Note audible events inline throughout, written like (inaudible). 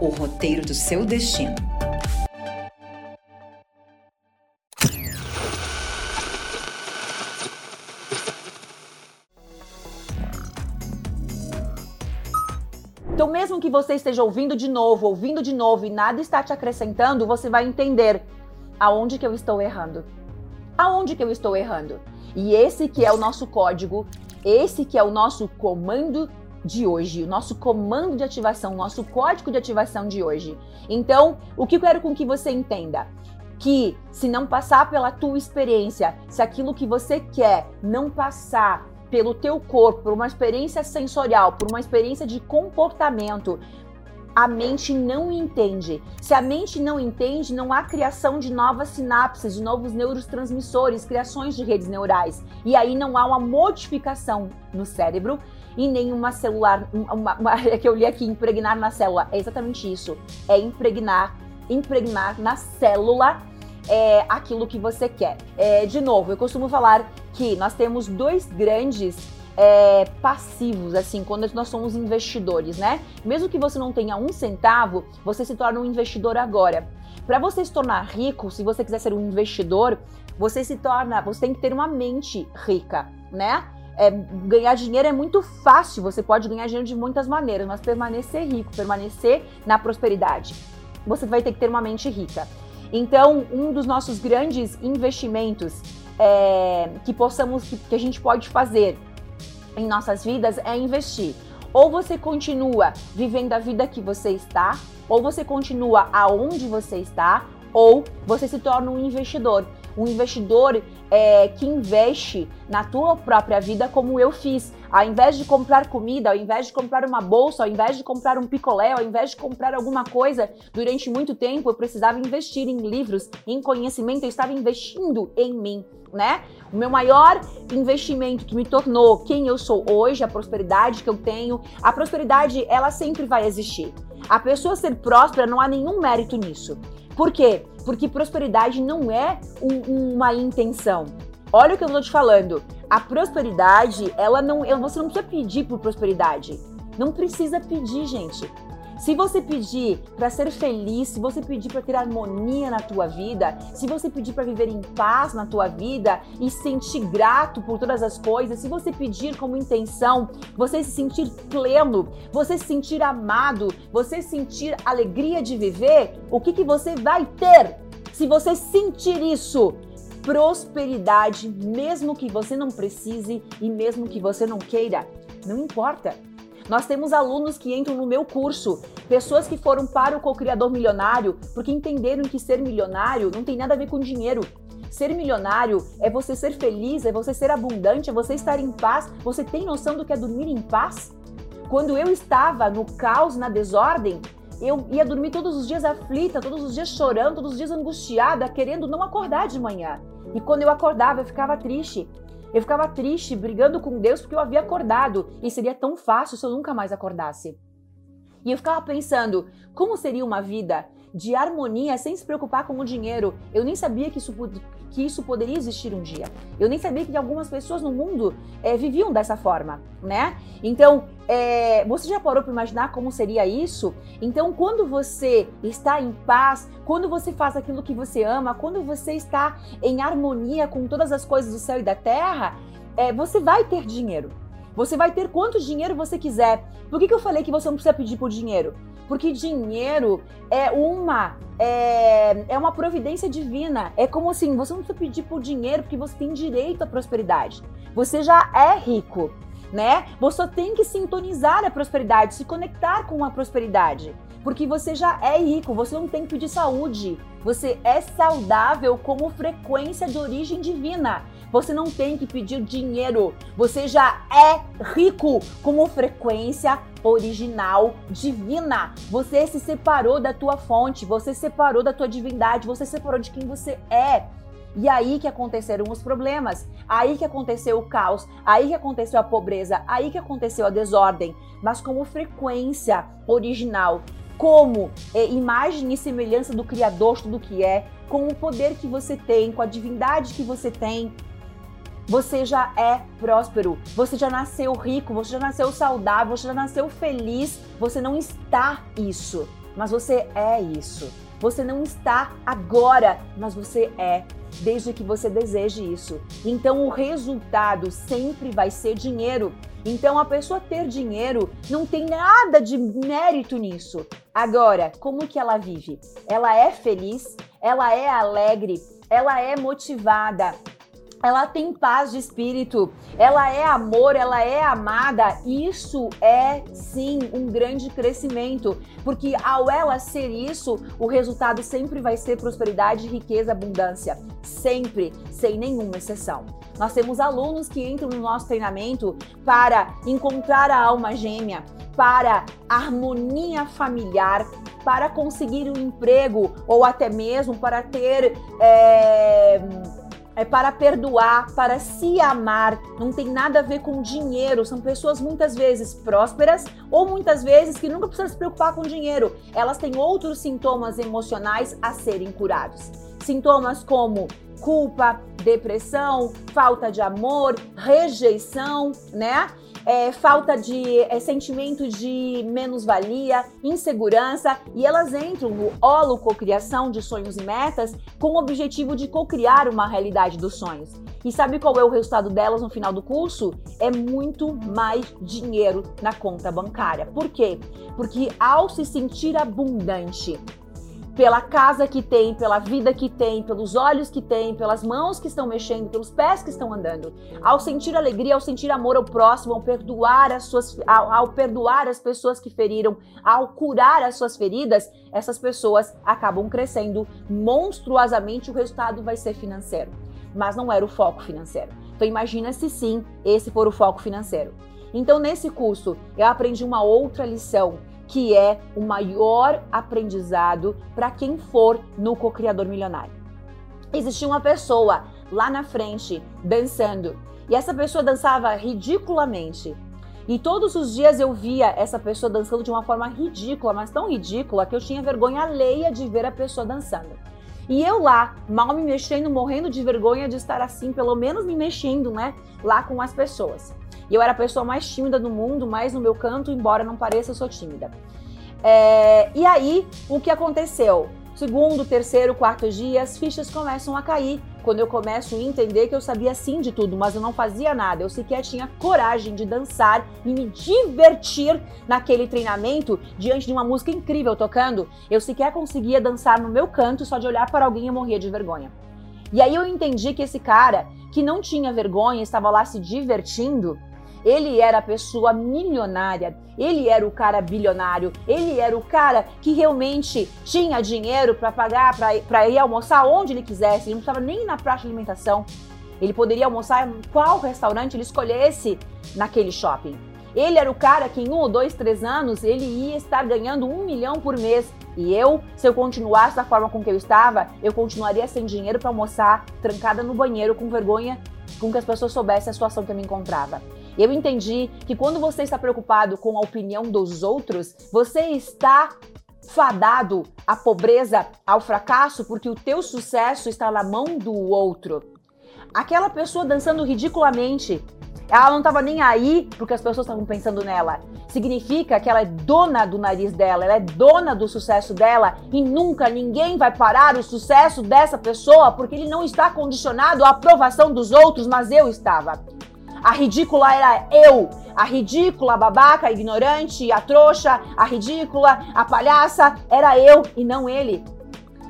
o roteiro do seu destino. Então, mesmo que você esteja ouvindo de novo, ouvindo de novo e nada está te acrescentando, você vai entender aonde que eu estou errando. Aonde que eu estou errando? E esse que é o nosso código, esse que é o nosso comando de hoje, o nosso comando de ativação, o nosso código de ativação de hoje. Então, o que eu quero com que você entenda? Que se não passar pela tua experiência, se aquilo que você quer não passar pelo teu corpo, por uma experiência sensorial, por uma experiência de comportamento, a mente não entende. Se a mente não entende, não há criação de novas sinapses, de novos neurotransmissores, criações de redes neurais. E aí não há uma modificação no cérebro e nenhuma celular, uma, uma, (laughs) é que eu li aqui, impregnar na célula. É exatamente isso. É impregnar, impregnar na célula é, aquilo que você quer. É, de novo, eu costumo falar que nós temos dois grandes é, passivos, assim, quando nós somos investidores, né? Mesmo que você não tenha um centavo, você se torna um investidor agora. Para você se tornar rico, se você quiser ser um investidor, você se torna, você tem que ter uma mente rica, né? É, ganhar dinheiro é muito fácil, você pode ganhar dinheiro de muitas maneiras, mas permanecer rico, permanecer na prosperidade, você vai ter que ter uma mente rica. Então, um dos nossos grandes investimentos é, que possamos, que, que a gente pode fazer em nossas vidas é investir. Ou você continua vivendo a vida que você está, ou você continua aonde você está, ou você se torna um investidor. Um investidor é, que investe na tua própria vida, como eu fiz. Ao invés de comprar comida, ao invés de comprar uma bolsa, ao invés de comprar um picolé, ao invés de comprar alguma coisa, durante muito tempo eu precisava investir em livros, em conhecimento, eu estava investindo em mim, né? O meu maior investimento que me tornou quem eu sou hoje, a prosperidade que eu tenho, a prosperidade ela sempre vai existir. A pessoa ser próspera não há nenhum mérito nisso. Por quê? Porque prosperidade não é um, uma intenção. Olha o que eu estou te falando. A prosperidade, ela não, você não precisa pedir por prosperidade. Não precisa pedir, gente. Se você pedir para ser feliz, se você pedir para ter harmonia na tua vida, se você pedir para viver em paz na tua vida e se sentir grato por todas as coisas, se você pedir como intenção, você se sentir pleno, você se sentir amado, você sentir alegria de viver, o que que você vai ter? Se você sentir isso, prosperidade, mesmo que você não precise e mesmo que você não queira, não importa. Nós temos alunos que entram no meu curso, pessoas que foram para o co-criador milionário, porque entenderam que ser milionário não tem nada a ver com dinheiro. Ser milionário é você ser feliz, é você ser abundante, é você estar em paz. Você tem noção do que é dormir em paz? Quando eu estava no caos, na desordem, eu ia dormir todos os dias aflita, todos os dias chorando, todos os dias angustiada, querendo não acordar de manhã. E quando eu acordava, eu ficava triste. Eu ficava triste, brigando com Deus porque eu havia acordado e seria tão fácil se eu nunca mais acordasse. E eu ficava pensando, como seria uma vida de harmonia sem se preocupar com o dinheiro? Eu nem sabia que isso, que isso poderia existir um dia. Eu nem sabia que algumas pessoas no mundo é, viviam dessa forma, né? Então, é, você já parou para imaginar como seria isso? Então, quando você está em paz, quando você faz aquilo que você ama, quando você está em harmonia com todas as coisas do céu e da terra, é, você vai ter dinheiro. Você vai ter quanto dinheiro você quiser. Por que, que eu falei que você não precisa pedir por dinheiro? Porque dinheiro é uma é, é uma providência divina. É como assim, você não precisa pedir por dinheiro porque você tem direito à prosperidade. Você já é rico, né? Você tem que sintonizar a prosperidade, se conectar com a prosperidade. Porque você já é rico, você não tem que pedir saúde. Você é saudável como frequência de origem divina. Você não tem que pedir dinheiro. Você já é rico como frequência original divina. Você se separou da tua fonte, você se separou da tua divindade, você se separou de quem você é. E aí que aconteceram os problemas, aí que aconteceu o caos, aí que aconteceu a pobreza, aí que aconteceu a desordem. Mas como frequência original, como é, imagem e semelhança do Criador, tudo que é, com o poder que você tem, com a divindade que você tem, você já é próspero, você já nasceu rico, você já nasceu saudável, você já nasceu feliz. Você não está isso, mas você é isso. Você não está agora, mas você é, desde que você deseje isso. Então o resultado sempre vai ser dinheiro. Então a pessoa ter dinheiro não tem nada de mérito nisso. Agora, como que ela vive? Ela é feliz, ela é alegre, ela é motivada, ela tem paz de espírito, ela é amor, ela é amada. Isso é sim um grande crescimento, porque ao ela ser isso, o resultado sempre vai ser prosperidade, riqueza, abundância, sempre, sem nenhuma exceção. Nós temos alunos que entram no nosso treinamento para encontrar a alma gêmea, para harmonia familiar, para conseguir um emprego ou até mesmo para ter. É é para perdoar, para se amar, não tem nada a ver com dinheiro. São pessoas muitas vezes prósperas ou muitas vezes que nunca precisam se preocupar com dinheiro. Elas têm outros sintomas emocionais a serem curados. Sintomas como culpa, depressão, falta de amor, rejeição, né? É, falta de é, sentimento de menos-valia, insegurança, e elas entram no holo cocriação de sonhos e metas com o objetivo de cocriar uma realidade dos sonhos. E sabe qual é o resultado delas no final do curso? É muito mais dinheiro na conta bancária. Por quê? Porque ao se sentir abundante, pela casa que tem, pela vida que tem, pelos olhos que tem, pelas mãos que estão mexendo, pelos pés que estão andando. Ao sentir alegria, ao sentir amor ao próximo, ao perdoar as suas, ao, ao perdoar as pessoas que feriram, ao curar as suas feridas, essas pessoas acabam crescendo monstruosamente. O resultado vai ser financeiro, mas não era o foco financeiro. Então imagina se sim esse for o foco financeiro. Então nesse curso eu aprendi uma outra lição que é o maior aprendizado para quem for no co-criador milionário. Existia uma pessoa lá na frente dançando e essa pessoa dançava ridiculamente. E todos os dias eu via essa pessoa dançando de uma forma ridícula, mas tão ridícula que eu tinha vergonha alheia de ver a pessoa dançando. E eu lá, mal me mexendo, morrendo de vergonha de estar assim, pelo menos me mexendo, né, lá com as pessoas. E eu era a pessoa mais tímida do mundo, mais no meu canto, embora não pareça, eu sou tímida. É, e aí, o que aconteceu? Segundo, terceiro, quarto dia, as fichas começam a cair. Quando eu começo a entender que eu sabia sim de tudo, mas eu não fazia nada. Eu sequer tinha coragem de dançar e me divertir naquele treinamento diante de uma música incrível tocando. Eu sequer conseguia dançar no meu canto só de olhar para alguém e morrer de vergonha. E aí eu entendi que esse cara, que não tinha vergonha, estava lá se divertindo, ele era a pessoa milionária, ele era o cara bilionário, ele era o cara que realmente tinha dinheiro para pagar, para ir almoçar onde ele quisesse, ele não precisava nem na praça de alimentação. Ele poderia almoçar em qual restaurante ele escolhesse naquele shopping. Ele era o cara que em um ou dois, três anos ele ia estar ganhando um milhão por mês. E eu, se eu continuasse da forma com que eu estava, eu continuaria sem dinheiro para almoçar, trancada no banheiro, com vergonha, com que as pessoas soubessem a situação que eu me encontrava. Eu entendi que quando você está preocupado com a opinião dos outros, você está fadado à pobreza, ao fracasso, porque o teu sucesso está na mão do outro. Aquela pessoa dançando ridiculamente, ela não estava nem aí porque as pessoas estavam pensando nela. Significa que ela é dona do nariz dela, ela é dona do sucesso dela e nunca ninguém vai parar o sucesso dessa pessoa porque ele não está condicionado à aprovação dos outros, mas eu estava. A ridícula era eu. A ridícula, a babaca, a ignorante, a trouxa, a ridícula, a palhaça, era eu e não ele.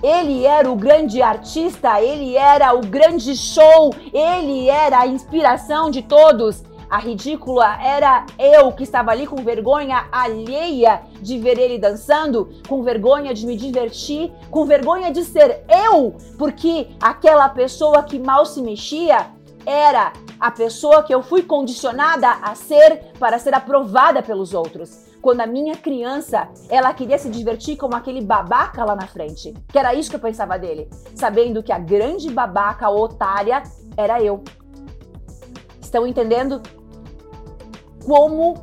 Ele era o grande artista, ele era o grande show, ele era a inspiração de todos. A ridícula era eu que estava ali com vergonha alheia de ver ele dançando, com vergonha de me divertir, com vergonha de ser eu, porque aquela pessoa que mal se mexia era a pessoa que eu fui condicionada a ser para ser aprovada pelos outros. Quando a minha criança, ela queria se divertir como aquele babaca lá na frente. Que era isso que eu pensava dele, sabendo que a grande babaca otária era eu. Estão entendendo como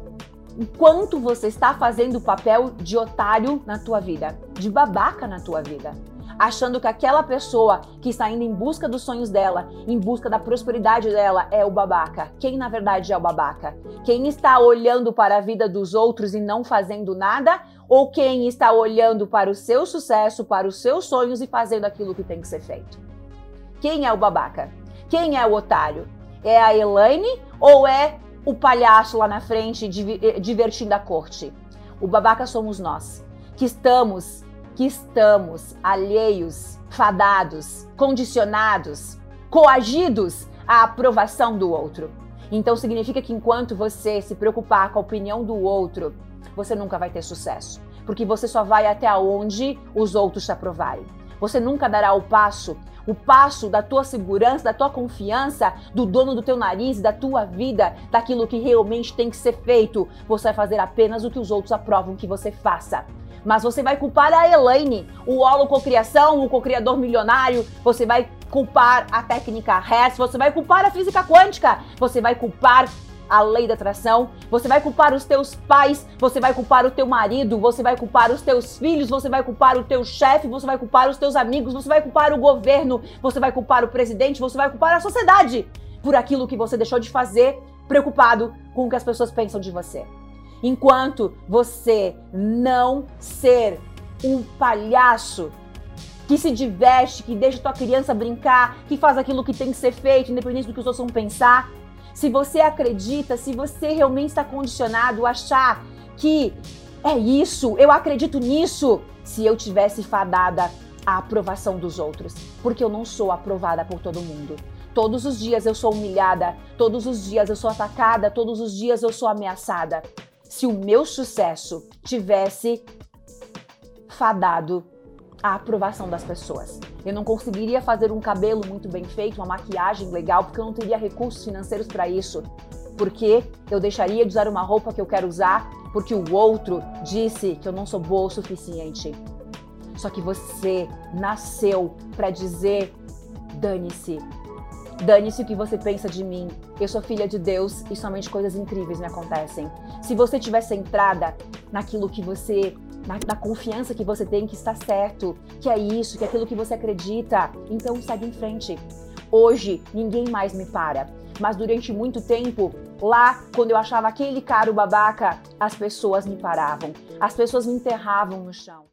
quanto você está fazendo o papel de otário na tua vida, de babaca na tua vida? Achando que aquela pessoa que está indo em busca dos sonhos dela, em busca da prosperidade dela, é o babaca. Quem na verdade é o babaca? Quem está olhando para a vida dos outros e não fazendo nada? Ou quem está olhando para o seu sucesso, para os seus sonhos e fazendo aquilo que tem que ser feito? Quem é o babaca? Quem é o otário? É a Elaine ou é o palhaço lá na frente eh, divertindo a corte? O babaca somos nós, que estamos que estamos alheios, fadados, condicionados, coagidos à aprovação do outro. Então significa que enquanto você se preocupar com a opinião do outro, você nunca vai ter sucesso, porque você só vai até onde os outros te aprovarem. Você nunca dará o passo, o passo da tua segurança, da tua confiança, do dono do teu nariz, da tua vida, daquilo que realmente tem que ser feito. Você vai fazer apenas o que os outros aprovam que você faça mas você vai culpar a Elaine, o holococriação, o cocriador milionário, você vai culpar a técnica Hertz, você vai culpar a física quântica, você vai culpar a lei da atração, você vai culpar os teus pais, você vai culpar o teu marido, você vai culpar os teus filhos, você vai culpar o teu chefe, você vai culpar os teus amigos, você vai culpar o governo, você vai culpar o presidente, você vai culpar a sociedade por aquilo que você deixou de fazer, preocupado com o que as pessoas pensam de você. Enquanto você não ser um palhaço que se diverte, que deixa tua criança brincar, que faz aquilo que tem que ser feito, independente do que os outros vão pensar. Se você acredita, se você realmente está condicionado a achar que é isso, eu acredito nisso, se eu tivesse fadada à aprovação dos outros, porque eu não sou aprovada por todo mundo. Todos os dias eu sou humilhada, todos os dias eu sou atacada, todos os dias eu sou ameaçada se o meu sucesso tivesse fadado à aprovação das pessoas. Eu não conseguiria fazer um cabelo muito bem feito, uma maquiagem legal, porque eu não teria recursos financeiros para isso. Porque eu deixaria de usar uma roupa que eu quero usar porque o outro disse que eu não sou boa o suficiente. Só que você nasceu para dizer: dane-se, Dane-se o que você pensa de mim. Eu sou filha de Deus e somente coisas incríveis me acontecem. Se você tiver centrada naquilo que você na, na, confiança que você tem que está certo, que é isso, que é aquilo que você acredita, então segue em frente. Hoje ninguém mais me para, mas durante muito tempo, lá quando eu achava aquele cara o babaca, as pessoas me paravam, as pessoas me enterravam no chão.